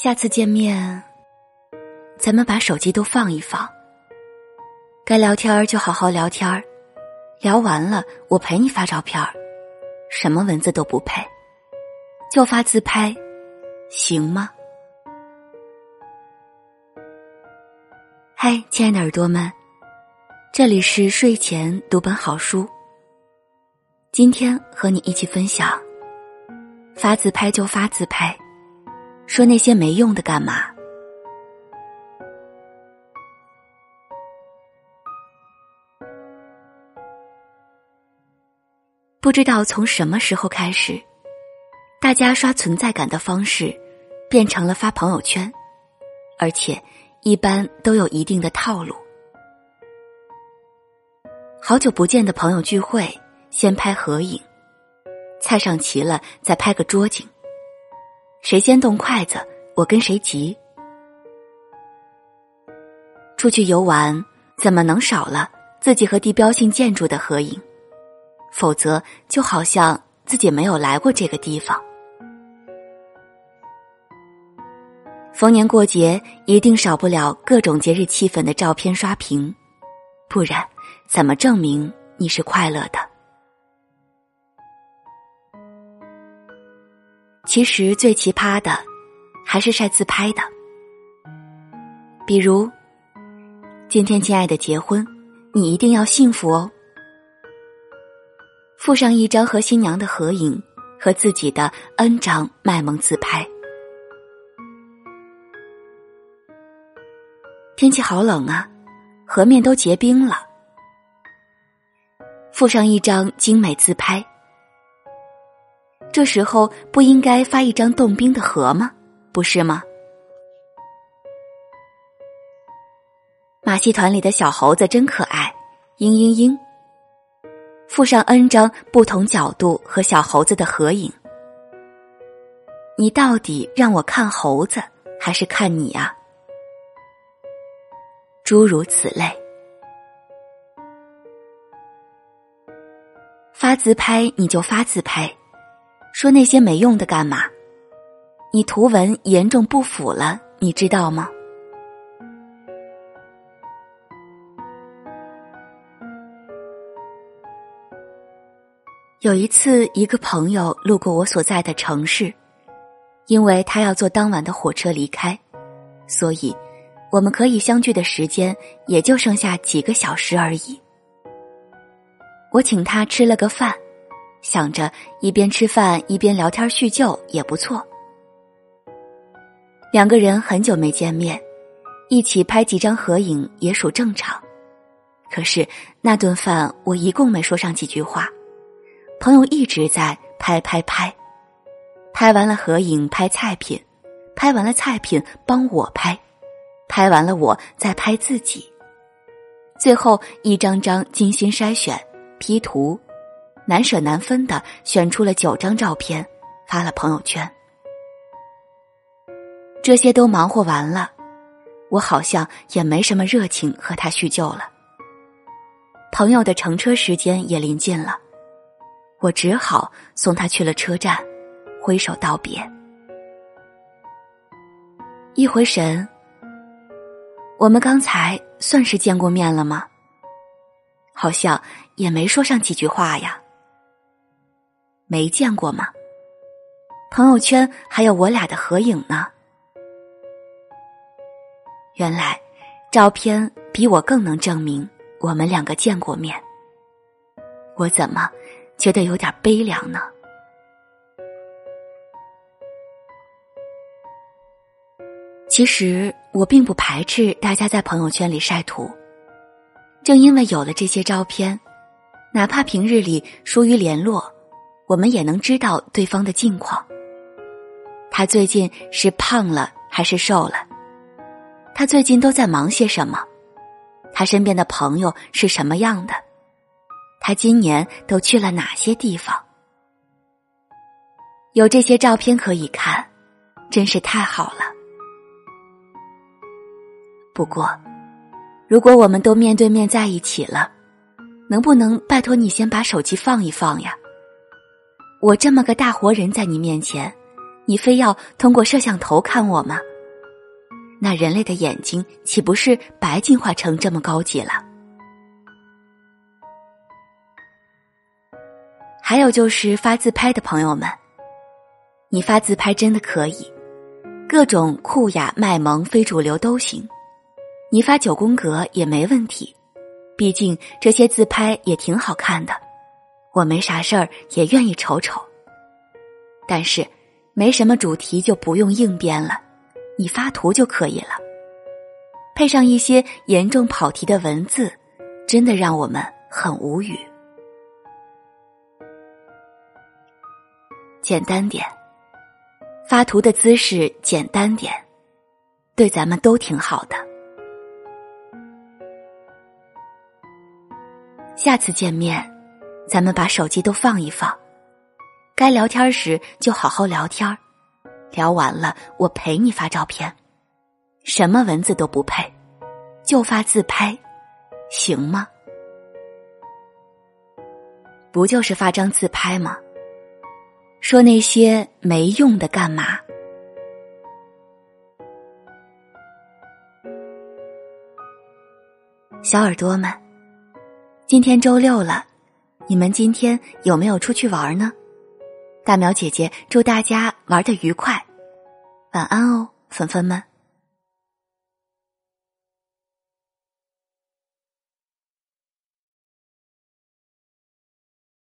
下次见面，咱们把手机都放一放。该聊天就好好聊天聊完了我陪你发照片什么文字都不配，就发自拍，行吗？嗨，亲爱的耳朵们，这里是睡前读本好书。今天和你一起分享：发自拍就发自拍，说那些没用的干嘛？不知道从什么时候开始，大家刷存在感的方式变成了发朋友圈，而且一般都有一定的套路。好久不见的朋友聚会，先拍合影，菜上齐了再拍个桌景，谁先动筷子，我跟谁急。出去游玩，怎么能少了自己和地标性建筑的合影？否则，就好像自己没有来过这个地方。逢年过节，一定少不了各种节日气氛的照片刷屏，不然怎么证明你是快乐的？其实最奇葩的，还是晒自拍的。比如，今天亲爱的结婚，你一定要幸福哦。附上一张和新娘的合影，和自己的 N 张卖萌自拍。天气好冷啊，河面都结冰了。附上一张精美自拍。这时候不应该发一张冻冰的河吗？不是吗？马戏团里的小猴子真可爱，嘤嘤嘤。附上 N 张不同角度和小猴子的合影，你到底让我看猴子还是看你啊？诸如此类，发自拍你就发自拍，说那些没用的干嘛？你图文严重不符了，你知道吗？有一次，一个朋友路过我所在的城市，因为他要坐当晚的火车离开，所以我们可以相聚的时间也就剩下几个小时而已。我请他吃了个饭，想着一边吃饭一边聊天叙旧也不错。两个人很久没见面，一起拍几张合影也属正常。可是那顿饭我一共没说上几句话。朋友一直在拍拍拍，拍完了合影拍菜品，拍完了菜品帮我拍，拍完了我再拍自己，最后一张张精心筛选、P 图，难舍难分的选出了九张照片，发了朋友圈。这些都忙活完了，我好像也没什么热情和他叙旧了。朋友的乘车时间也临近了。我只好送他去了车站，挥手道别。一回神，我们刚才算是见过面了吗？好像也没说上几句话呀。没见过吗？朋友圈还有我俩的合影呢。原来，照片比我更能证明我们两个见过面。我怎么？觉得有点悲凉呢。其实我并不排斥大家在朋友圈里晒图，正因为有了这些照片，哪怕平日里疏于联络，我们也能知道对方的近况。他最近是胖了还是瘦了？他最近都在忙些什么？他身边的朋友是什么样的？他今年都去了哪些地方？有这些照片可以看，真是太好了。不过，如果我们都面对面在一起了，能不能拜托你先把手机放一放呀？我这么个大活人在你面前，你非要通过摄像头看我吗？那人类的眼睛岂不是白进化成这么高级了？还有就是发自拍的朋友们，你发自拍真的可以，各种酷雅卖萌非主流都行，你发九宫格也没问题，毕竟这些自拍也挺好看的，我没啥事儿也愿意瞅瞅。但是，没什么主题就不用硬编了，你发图就可以了，配上一些严重跑题的文字，真的让我们很无语。简单点，发图的姿势简单点，对咱们都挺好的。下次见面，咱们把手机都放一放，该聊天时就好好聊天聊完了我陪你发照片，什么文字都不配，就发自拍，行吗？不就是发张自拍吗？说那些没用的干嘛？小耳朵们，今天周六了，你们今天有没有出去玩呢？大苗姐姐祝大家玩的愉快，晚安哦，粉粉们。